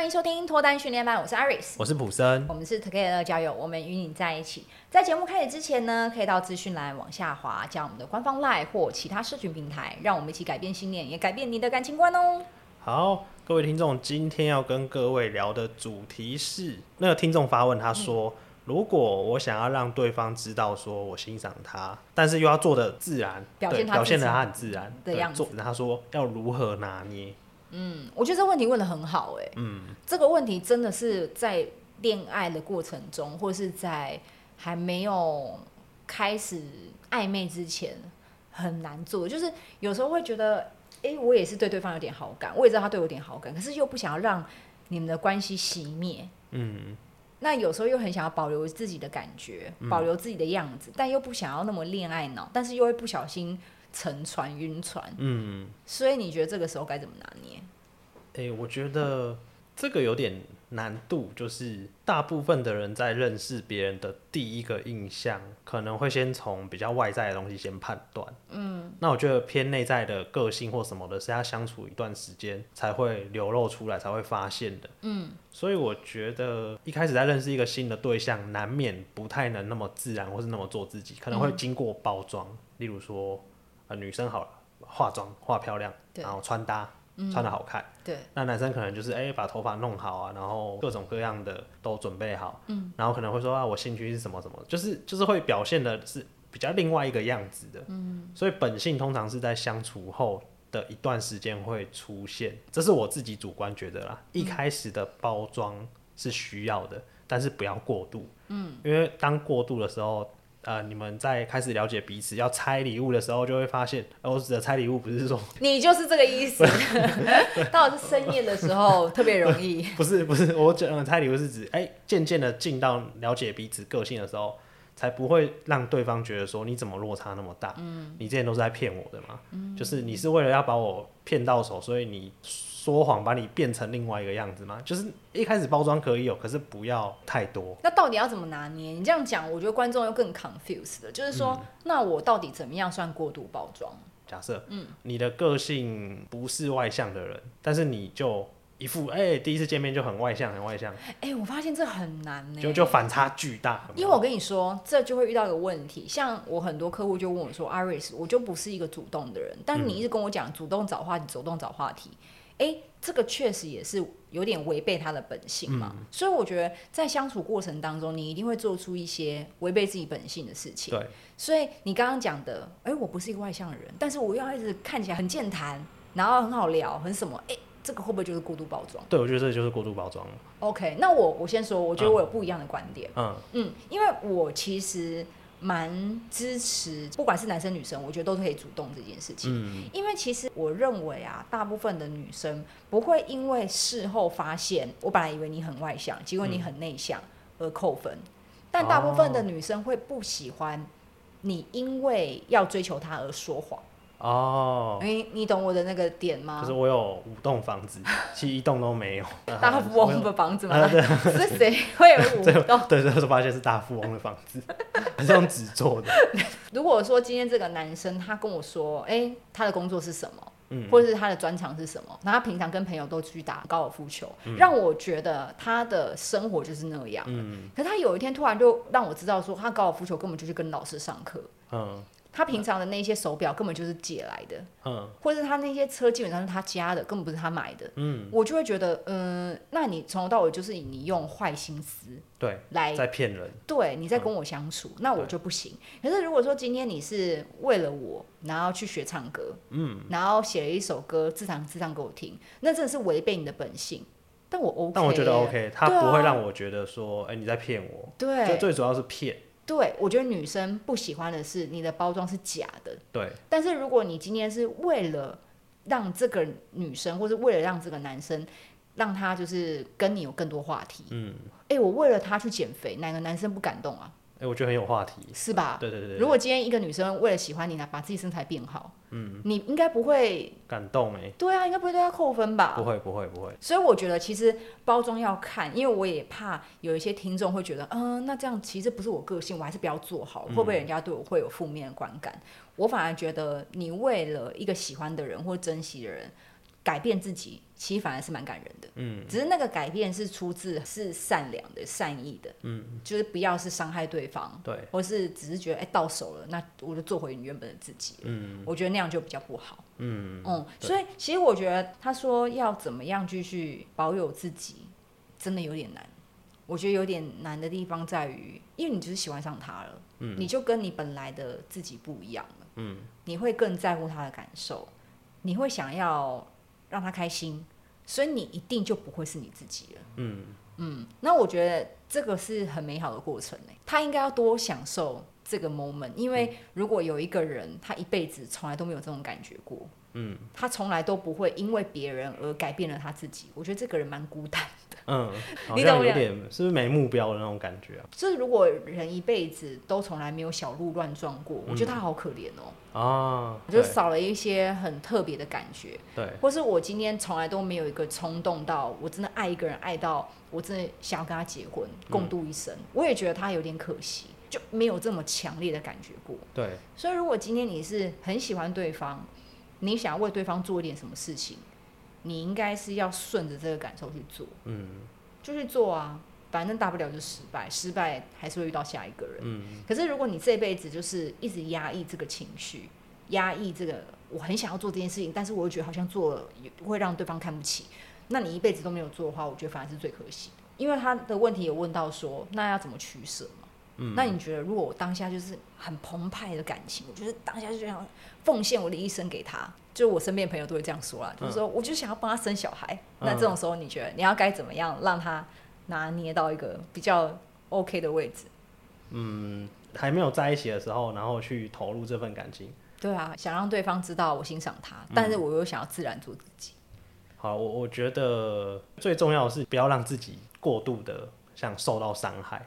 欢迎收听脱单训练班，我是 Iris，我是普森，我们是 Together 交友，我们与你在一起。在节目开始之前呢，可以到资讯栏往下滑，加我们的官方 LINE 或其他社群平台，让我们一起改变信念，也改变你的感情观哦。好，各位听众，今天要跟各位聊的主题是，那个听众发问，他说，嗯、如果我想要让对方知道说我欣赏他，但是又要做的自然，表现他表现的他很自然的样子，他说要如何拿捏？嗯，我觉得这个问题问的很好，欸，哎，嗯，这个问题真的是在恋爱的过程中，或是在还没有开始暧昧之前很难做。就是有时候会觉得，哎，欸，我也是对对方有点好感，我也知道他对我有点好感，可是又不想要让你们的关系熄灭，嗯，那有时候又很想要保留自己的感觉，保留自己的样子，嗯，但又不想要那么恋爱脑，但是又会不小心。沉船、晕船，嗯，所以你觉得这个时候该怎么拿捏？诶、欸，我觉得这个有点难度，就是大部分的人在认识别人的第一个印象，可能会先从比较外在的东西先判断，嗯，那我觉得偏内在的个性或什么的，是要相处一段时间才会流露出来，才会发现的，嗯，所以我觉得一开始在认识一个新的对象，难免不太能那么自然，或是那么做自己，可能会经过包装，嗯、例如说。呃，女生好了，化妆化漂亮，然后穿搭、嗯、穿的好看，对。那男生可能就是哎、欸，把头发弄好啊，然后各种各样的都准备好，嗯。然后可能会说啊，我兴趣是什么什么，就是就是会表现的是比较另外一个样子的，嗯。所以本性通常是在相处后的一段时间会出现，这是我自己主观觉得啦。一开始的包装是需要的，但是不要过度，嗯。因为当过度的时候。呃，你们在开始了解彼此，要拆礼物的时候，就会发现，我指的拆礼物不是说 你就是这个意思。到深夜的时候特别容易。不是不是，我讲拆礼物是指，哎、欸，渐渐的进到了解彼此个性的时候，才不会让对方觉得说你怎么落差那么大。嗯，你之前都是在骗我的嘛。嗯，就是你是为了要把我骗到手，所以你。说谎把你变成另外一个样子吗？就是一开始包装可以有，可是不要太多。那到底要怎么拿捏？你这样讲，我觉得观众又更 confused 了。就是说，嗯、那我到底怎么样算过度包装？假设，嗯，你的个性不是外向的人，但是你就一副哎、欸，第一次见面就很外向，很外向。哎、欸，我发现这很难呢，就就反差巨大。因为我跟你说，这就会遇到一个问题。像我很多客户就问我说，Iris，我就不是一个主动的人，但你一直跟我讲主动找话题，主动找话题。哎、欸，这个确实也是有点违背他的本性嘛，嗯、所以我觉得在相处过程当中，你一定会做出一些违背自己本性的事情。对，所以你刚刚讲的，哎、欸，我不是一个外向的人，但是我又要一直看起来很健谈，然后很好聊，很什么？哎、欸，这个会不会就是过度包装？对，我觉得这就是过度包装。OK，那我我先说，我觉得我有不一样的观点。嗯嗯，因为我其实。蛮支持，不管是男生女生，我觉得都可以主动这件事情。嗯，因为其实我认为啊，大部分的女生不会因为事后发现，我本来以为你很外向，结果你很内向而扣分。嗯，但大部分的女生会不喜欢你因为要追求她而说谎。哦，哎、欸，你懂我的那个点吗？就是我有五栋房子，其实一栋都没有。大富翁的房子吗？是谁会有五栋？对，对，对，发现是大富翁的房子，是用纸做的。如果说今天这个男生他跟我说，哎、欸，他的工作是什么？嗯，或者是他的专长是什么？那他平常跟朋友都去打高尔夫球，嗯、让我觉得他的生活就是那样。嗯，可是他有一天突然就让我知道说，他高尔夫球根本就是跟老师上课。嗯。他平常的那些手表根本就是借来的，嗯，或者是他那些车基本上是他家的，根本不是他买的，嗯，我就会觉得，嗯，那你从头到尾就是以你用坏心思对来在骗人，对，你在跟我相处，嗯，那我就不行。可是如果说今天你是为了我，然后去学唱歌，嗯，然后写了一首歌自弹自唱给我听，那真的是违背你的本性。但我 OK，但我觉得 OK，他不会让我觉得说，哎，啊，欸，你在骗我，对，就最主要是骗。对，我觉得女生不喜欢的是你的包装是假的。对。但是如果你今天是为了让这个女生，或是为了让这个男生，让他就是跟你有更多话题。嗯。哎，我为了他去减肥，哪个男生不感动啊？哎、欸，我觉得很有话题，是吧？对对对，对。如果今天一个女生为了喜欢你呢，把自己身材变好，嗯，你应该不会感动哎。对啊，应该不会对她扣分吧？不会不会不会。所以我觉得其实包装要看，因为我也怕有一些听众会觉得，嗯，那这样其实不是我个性，我还是不要做好，会不会人家对我会有负面的观感？嗯、我反而觉得你为了一个喜欢的人或珍惜的人。改变自己，其实反而是蛮感人的。嗯，只是那个改变是出自是善良的、善意的。嗯，就是不要是伤害对方，对，或是只是觉得哎、欸、到手了，那我就做回你原本的自己。嗯，我觉得那样就比较不好。嗯嗯，所以其实我觉得他说要怎么样继续保有自己，真的有点难。我觉得有点难的地方在于，因为你就是喜欢上他了，嗯，你就跟你本来的自己不一样了，嗯，你会更在乎他的感受，你会想要让他开心，所以你一定就不会是你自己了，嗯嗯。那我觉得这个是很美好的过程呢，他应该要多享受这个 moment，因为如果有一个人他一辈子从来都没有这种感觉过，嗯，他从来都不会因为别人而改变了他自己，我觉得这个人蛮孤单。嗯，好像有点是不是没目标的那种感觉啊？就是如果人一辈子都从来没有小鹿乱撞过，嗯，我觉得他好可怜哦。啊，我就少了一些很特别的感觉。对，或是我今天从来都没有一个冲动到我真的爱一个人，爱到我真的想要跟他结婚，共度一生，嗯。我也觉得他有点可惜，就没有这么强烈的感觉过。对，所以如果今天你是很喜欢对方，你想要为对方做一点什么事情。你应该是要顺着这个感受去做，嗯，就去做啊，反正大不了就失败，失败还是会遇到下一个人，嗯。可是如果你这辈子就是一直压抑这个情绪，压抑这个我很想要做这件事情，但是我又觉得好像做了也不会让对方看不起，那你一辈子都没有做的话，我觉得反而是最可惜的。因为他的问题有问到说，那要怎么取舍嘛？嗯，那你觉得如果我当下就是很澎湃的感情，我觉得当下就这样奉献我的一生给他。就我身边朋友都会这样说啦，就是说，我就想要帮他生小孩。嗯、那这种时候，你觉得你要该怎么样让他拿捏到一个比较 OK 的位置？嗯，还没有在一起的时候，然后去投入这份感情。对啊，想让对方知道我欣赏他，但是我又想要自然做自己。嗯、好，我我觉得最重要的是不要让自己过度的像受到伤害。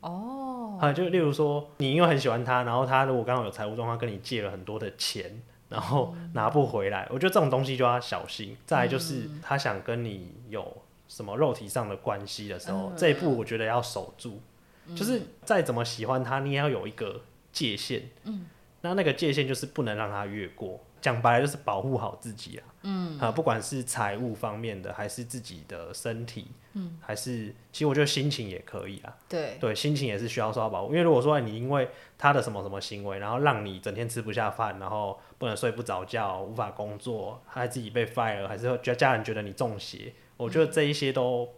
哦，啊，就例如说，你因为很喜欢他，然后他如果刚好有财务状况，跟你借了很多的钱。然后拿不回来，我觉得这种东西就要小心。再来就是他想跟你有什么肉体上的关系的时候，这一步我觉得要守住。就是再怎么喜欢他，你也要有一个界限。那那个界限就是不能让他越过。讲白了就是保护好自己啊。嗯，啊，不管是财务方面的，还是自己的身体，嗯，还是其实我觉得心情也可以啊。对对，心情也是需要受到保护。因为如果说你因为他的什么什么行为，然后让你整天吃不下饭，然后不能睡不着觉，无法工作，还自己被 fire，还是觉得家人觉得你中邪，我觉得这一些都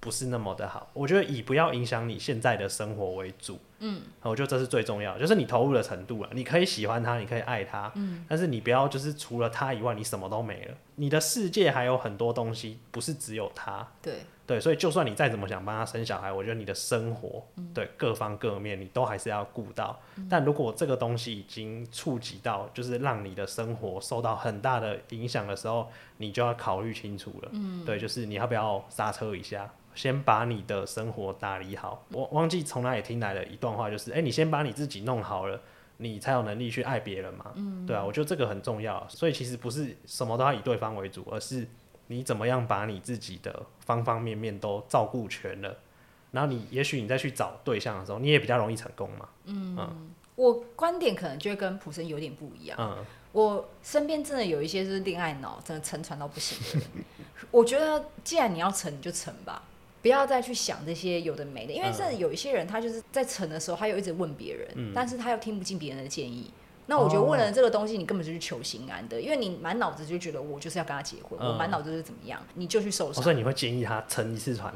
不是那么的好。我觉得以不要影响你现在的生活为主。嗯，我觉得这是最重要的，就是你投入的程度了。你可以喜欢他，你可以爱他，嗯，但是你不要就是除了他以外，你什么都没了。你的世界还有很多东西，不是只有他。对对，所以就算你再怎么想帮他生小孩，我觉得你的生活，嗯、对各方各面，你都还是要顾到、嗯。但如果这个东西已经触及到，就是让你的生活受到很大的影响的时候，你就要考虑清楚了。嗯，对，就是你要不要刹车一下。先把你的生活打理好。我忘记从哪里听来的一段话，就是：哎、欸，你先把你自己弄好了，你才有能力去爱别人嘛。嗯，对啊，我觉得这个很重要。所以其实不是什么都要以对方为主，而是你怎么样把你自己的方方面面都照顾全了，然后你也许你再去找对象的时候，你也比较容易成功嘛。嗯，嗯，我观点可能就会跟普生有点不一样。嗯，我身边真的有一些是恋爱脑，真的沉船到不行的人。我觉得既然你要沉，你就沉吧。不要再去想这些有的没的，因为甚至有一些人，他就是在成的时候，他又一直问别人、嗯，但是他又听不进别人的建议。那我觉得问了这个东西，你根本就是求心安的，因为你满脑子就觉得我就是要跟他结婚，嗯、我满脑子就是怎么样，你就去受伤、哦。所以你会建议他成一次船？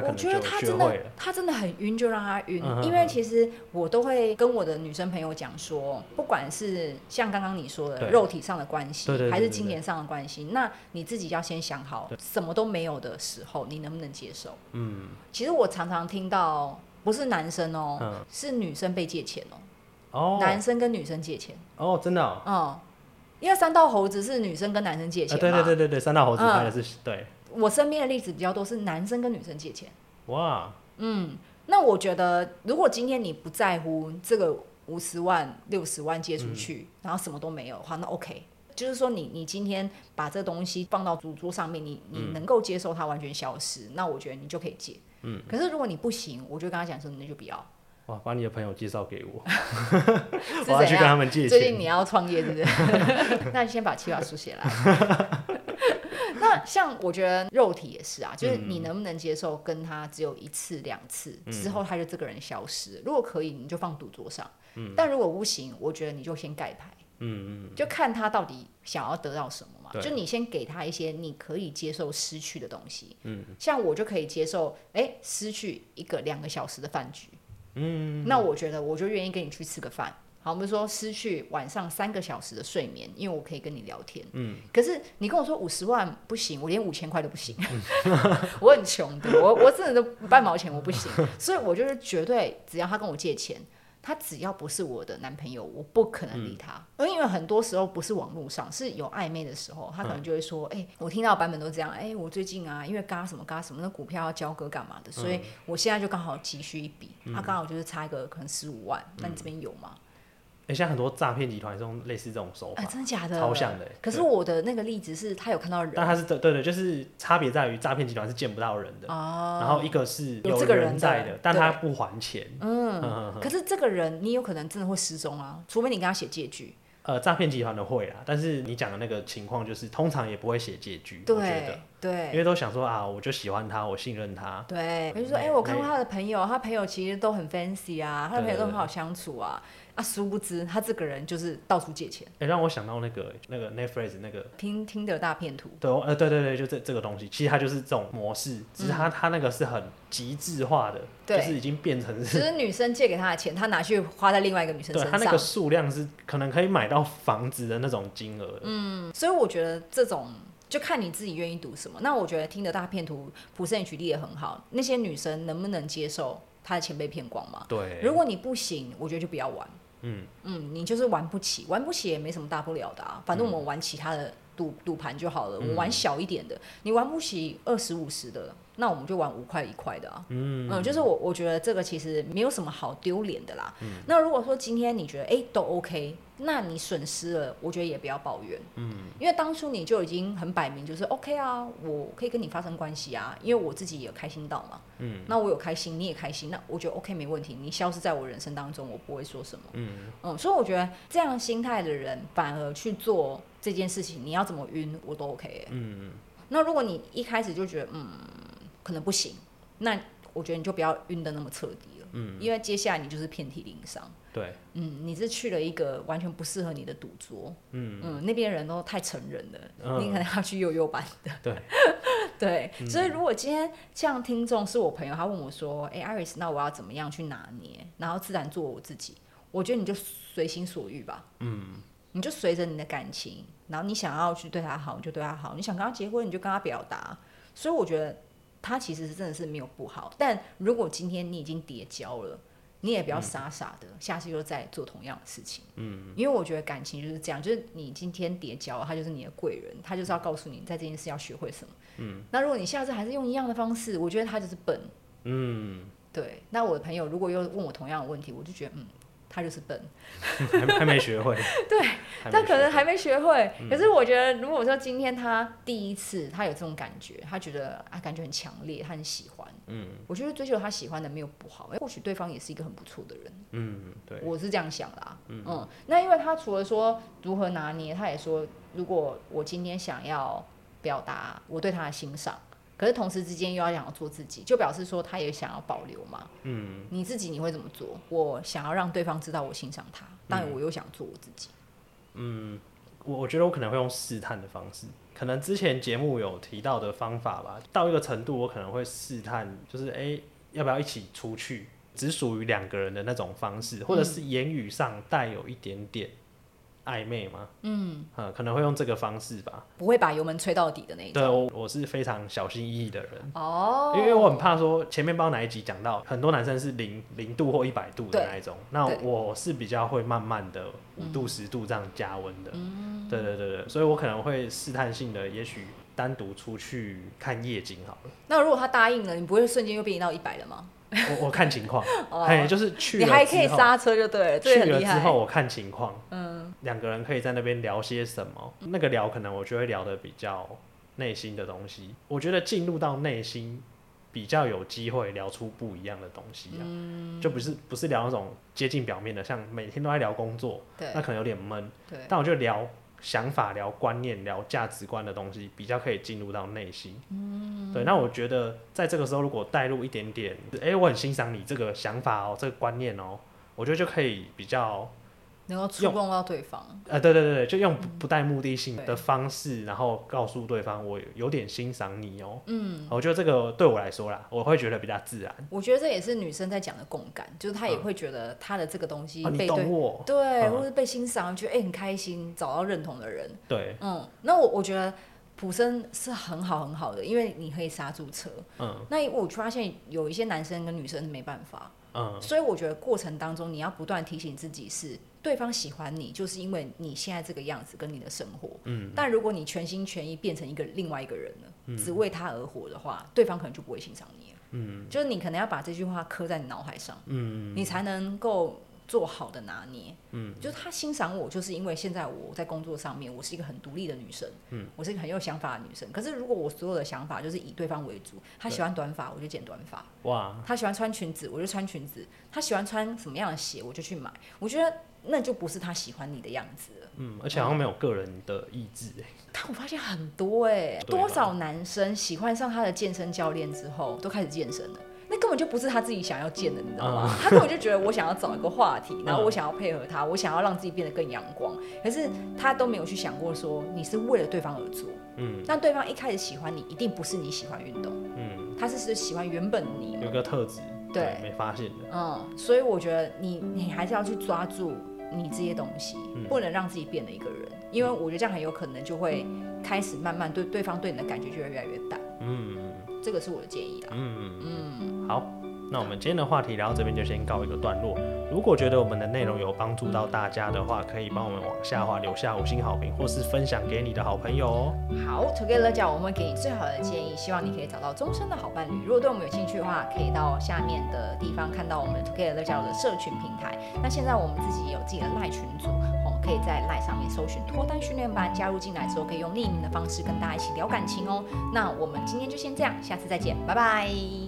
我觉得他真的，他真的很晕，就让他晕、嗯。因为其实我都会跟我的女生朋友讲说，不管是像刚刚你说的肉体上的关系，还是金钱上的关系，那你自己要先想好，什么都没有的时候，你能不能接受？嗯，其实我常常听到，不是男生哦、喔嗯，是女生被借钱哦、喔，男生跟女生借钱哦，真的、哦，嗯，因为三道猴子是女生跟男生借钱、啊，对对对对对，三道猴子拍的是、嗯、对。我身边的例子比较多是男生跟女生借钱。哇，嗯，那我觉得如果今天你不在乎这个五十万、六十万借出去、嗯，然后什么都没有的话，那 OK。就是说你你今天把这东西放到主桌上面，你你能够接受它完全消失、嗯，那我觉得你就可以借。嗯。可是如果你不行，我就跟他讲说，那就不要。哇，把你的朋友介绍给我，我要去跟他们借钱。最近你要创业，是不是？那你先把计划书写来。那像我觉得肉体也是啊，就是你能不能接受跟他只有一次两次、嗯、之后他就这个人消失？如果可以，你就放赌桌上。嗯、但如果不行，我觉得你就先盖牌。嗯嗯，就看他到底想要得到什么嘛。就你先给他一些你可以接受失去的东西。嗯，像我就可以接受，哎、欸，失去一个两个小时的饭局。嗯，那我觉得我就愿意跟你去吃个饭。好，我们说失去晚上三个小时的睡眠，因为我可以跟你聊天。嗯，可是你跟我说五十万不行，我连五千块都不行，我很穷的，我我真的都半毛钱我不行，所以我就是绝对只要他跟我借钱。他只要不是我的男朋友，我不可能理他。嗯、因为很多时候不是网络上，是有暧昧的时候，他可能就会说：“哎、嗯欸，我听到版本都这样。哎、欸，我最近啊，因为嘎什么嘎什么，那股票要交割干嘛的，所以我现在就刚好急需一笔。他刚、嗯啊、好就是差一个可能十五万，那、嗯、你这边有吗？”哎，像很多诈骗集团这种类似这种手法，哎，真的假的？超像的。可是我的那个例子是他有看到人，但他是对对对，就是差别在于诈骗集团是见不到人的，哦然后一个是有这个人在的，但他不还钱。嗯，可是这个人你有可能真的会失踪啊，除非你跟他写借据。呃，诈骗集团的会啊，但是你讲的那个情况就是通常也不会写借据，我觉得，对，因为都想说啊，我就喜欢他，我信任他。对，我就说哎，我看过他的朋友，他朋友其实都很 fancy 啊，他的朋友都很好相处啊。啊，殊不知他这个人就是到处借钱。哎、欸，让我想到那个那个 Netflix 那个听听的大片图。对，呃，对对对，就这这个东西，其实它就是这种模式，只是他他那个是很极致化的，对就是已经变成是。只是女生借给他的钱，他拿去花在另外一个女生身上。对，他那个数量是可能可以买到房子的那种金额。嗯，所以我觉得这种就看你自己愿意赌什么。那我觉得听的大骗图，普森举例也很好。那些女生能不能接受她的钱被骗光吗？对。如果你不行，我觉得就不要玩。嗯嗯，你就是玩不起，玩不起也没什么大不了的啊，反正我们玩其他的赌赌盘就好了，嗯、我玩小一点的，你玩不起二十五十的。那我们就玩五块一块的啊，嗯，嗯，就是我我觉得这个其实没有什么好丢脸的啦。嗯，那如果说今天你觉得哎、欸、都 OK，那你损失了，我觉得也不要抱怨，嗯，因为当初你就已经很摆明就是 OK 啊，我可以跟你发生关系啊，因为我自己也开心到嘛，嗯，那我有开心，你也开心，那我觉得 OK 没问题，你消失在我人生当中，我不会说什么，嗯。嗯，所以我觉得这样心态的人反而去做这件事情，你要怎么晕我都 OK，欸，嗯，那如果你一开始就觉得嗯。可能不行，那我觉得你就不要晕的那么彻底了，嗯，因为接下来你就是遍体鳞伤，对，嗯，你是去了一个完全不适合你的赌桌，嗯。嗯，那边人都太成人了，嗯、你可能要去幼幼班的，对，对，嗯、所以如果今天像听众是我朋友，他问我说，哎、欸，Iris，那我要怎么样去拿捏，然后自然做我自己，我觉得你就随心所欲吧，嗯，你就随着你的感情，然后你想要去对他好，你就对他好，你想跟他结婚，你就跟他表达，所以我觉得。他其实是真的是没有不好，但如果今天你已经叠交了，你也不要傻傻的，嗯、下次又再做同样的事情。嗯，因为我觉得感情就是这样，就是你今天叠交，他就是你的贵人，他就是要告诉你在这件事要学会什么。嗯，那如果你下次还是用一样的方式，我觉得他就是笨。嗯，对。那我的朋友如果又问我同样的问题，我就觉得嗯。他就是笨，还还没学会。对，他可能还没学会。嗯、可是我觉得，如果说今天他第一次，他有这种感觉，他觉得啊，感觉很强烈，他很喜欢。嗯，我觉得追求他喜欢的没有不好，或许对方也是一个很不错的人。嗯，对，我是这样想的啊。嗯，嗯，那因为他除了说如何拿捏，他也说，如果我今天想要表达我对他的欣赏。可是同时之间又要想要做自己，就表示说他也想要保留嘛。嗯，你自己你会怎么做？我想要让对方知道我欣赏他，但我又想做我自己。嗯，我我觉得我可能会用试探的方式，可能之前节目有提到的方法吧。到一个程度，我可能会试探，就是哎、欸，要不要一起出去，只属于两个人的那种方式，或者是言语上带有一点点。暧昧吗？嗯，可能会用这个方式吧，不会把油门吹到底的那一种。对，我我是非常小心翼翼的人。哦，因为我很怕说前面包哪一集讲到很多男生是零零度或一百度的那一种，对。那我是比较会慢慢的五度十度这样加温的。嗯，对对对对，所以我可能会试探性的，也许单独出去看夜景好了。那如果他答应了，你不会瞬间又变到一百了吗？我我看情况，哎、哦，就是去了你还可以刹车就对了，去了之后我看情况，嗯，两个人可以在那边聊些什么？那个聊可能我就会聊的比较内心的东西。我觉得进入到内心比较有机会聊出不一样的东西啊，嗯、就不是不是聊那种接近表面的，像每天都在聊工作，对，那可能有点闷，对。但我就聊想法、聊观念、聊价值观的东西，比较可以进入到内心。嗯，对。那我觉得在这个时候，如果带入一点点，哎、欸，我很欣赏你这个想法哦，这个观念哦，我觉得就可以比较。能够触碰到对方，呃，对对对，就用不带目的性的方式，嗯、然后告诉对方我有点欣赏你哦。嗯，我觉得这个对我来说啦，我会觉得比较自然。我觉得这也是女生在讲的共感，就是她也会觉得她的这个东西被对，嗯啊、懂我对，嗯、或是被欣赏，觉得哎、欸、很开心，找到认同的人。对，嗯，那我我觉得普生是很好很好的，因为你可以刹住车。嗯，那我发现有一些男生跟女生没办法。嗯，所以我觉得过程当中你要不断提醒自己是。对方喜欢你，就是因为你现在这个样子跟你的生活。嗯，但如果你全心全意变成一个另外一个人了，嗯、只为他而活的话，对方可能就不会欣赏你了。嗯，就是你可能要把这句话刻在你脑海上。嗯，你才能够做好的拿捏。嗯，就是他欣赏我，就是因为现在我在工作上面，我是一个很独立的女生。嗯，我是一个很有想法的女生。可是如果我所有的想法就是以对方为主，他喜欢短发，我就剪短发。哇，他喜欢穿裙子，我就穿裙子。他喜欢穿什么样的鞋，我就去买。我觉得。那就不是他喜欢你的样子了。嗯，而且好像没有个人的意志哎。但我发现很多哎，多少男生喜欢上他的健身教练之后，都开始健身了。那根本就不是他自己想要健的，你知道吗？他根本就觉得我想要找一个话题，然后我想要配合他，我想要让自己变得更阳光。可是他都没有去想过说，你是为了对方而做。嗯。那对方一开始喜欢你，一定不是你喜欢运动。嗯。他是是喜欢原本你有个特质，对，没发现的。嗯，所以我觉得你你还是要去抓住。你这些东西不能让自己变了一个人，嗯、因为我觉得这样很有可能就会开始慢慢对对方对你的感觉就会越来越淡。嗯，这个是我的建议啦。嗯嗯，好。那我们今天的话题聊到这边就先告一个段落。如果觉得我们的内容有帮助到大家的话，可以帮我们往下滑留下五星好评，或是分享给你的好朋友哦。好，Together 讲，我们给你最好的建议，希望你可以找到终身的好伴侣。如果对我们有兴趣的话，可以到下面的地方看到我们 Together 讲的社群平台。那现在我们自己也有自己的赖群组，哦，可以在赖上面搜寻脱单训练班，加入进来之后可以用匿名的方式跟大家一起聊感情哦。那我们今天就先这样，下次再见，拜拜。